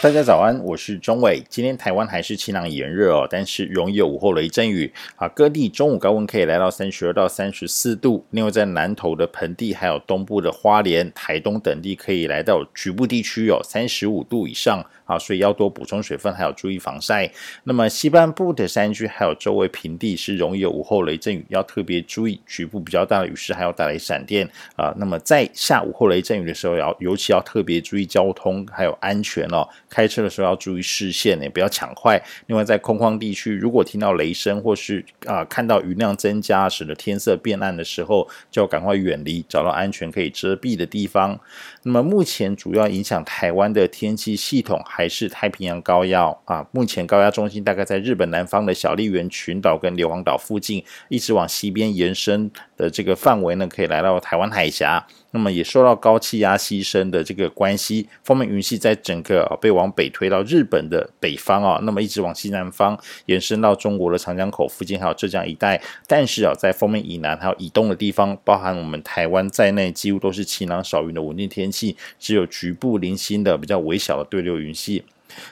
大家早安，我是钟伟。今天台湾还是晴朗炎热哦，但是容易有午后雷阵雨啊。各地中午高温可以来到三十二到三十四度。另外，在南投的盆地，还有东部的花莲、台东等地，可以来到局部地区有三十五度以上啊，所以要多补充水分，还有注意防晒。那么西半部的山区还有周围平地是容易有午后雷阵雨，要特别注意局部比较大的雨势，还有打雷闪电啊。那么在下午后雷阵雨的时候，要尤其要特别注意交通还有安全哦。开车的时候要注意视线，也不要抢快。另外，在空旷地区，如果听到雷声或是啊、看到雨量增加，使得天色变暗的时候，就要赶快远离，找到安全可以遮蔽的地方。那么，目前主要影响台湾的天气系统还是太平洋高压啊。目前高压中心大概在日本南方的小笠原群岛跟硫磺岛附近，一直往西边延伸的这个范围呢，可以来到台湾海峡。那么也受到高气压西伸的这个关系，锋面云系在整个啊被往北推到日本的北方啊，那么一直往西南方延伸到中国的长江口附近，还有浙江一带。但是啊，在锋面以南还有以东的地方，包含我们台湾在内，几乎都是晴朗少云的稳定天气，只有局部零星的比较微小的对流云系。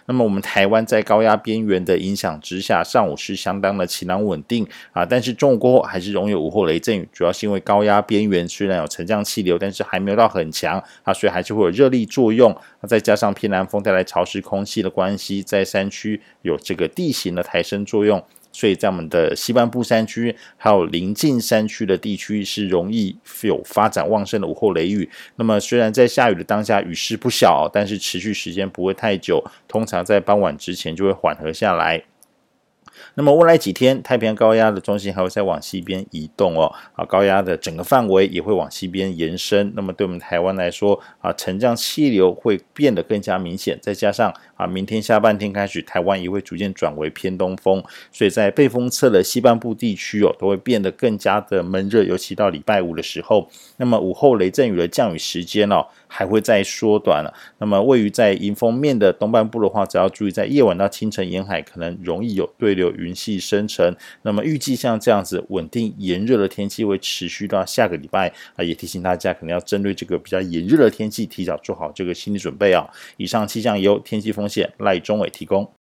那么我们台湾在高压边缘的影响之下，上午是相当的晴朗稳定啊，但是中午过后还是容易有午后雷阵雨，主要是因为高压边缘虽然有沉降气流，但是还没有到很强啊，所以还是会有热力作用，那再加上偏南风带来潮湿空气的关系，在山区有这个地形的抬升作用。所以在我们的西半部山区，还有临近山区的地区，是容易有发展旺盛的午后雷雨。那么，虽然在下雨的当下雨势不小，但是持续时间不会太久，通常在傍晚之前就会缓和下来。那么未来几天，太平洋高压的中心还会再往西边移动哦，啊，高压的整个范围也会往西边延伸。那么对我们台湾来说，啊，沉降气流会变得更加明显。再加上啊，明天下半天开始，台湾也会逐渐转为偏东风，所以在背风侧的西半部地区哦，都会变得更加的闷热。尤其到礼拜五的时候，那么午后雷阵雨的降雨时间哦，还会再缩短了。那么位于在迎风面的东半部的话，只要注意在夜晚到清晨沿海可能容易有对流云系生成，那么预计像这样子稳定炎热的天气会持续到下个礼拜啊，也提醒大家可能要针对这个比较炎热的天气，提早做好这个心理准备啊。以上气象由天气风险赖中伟提供。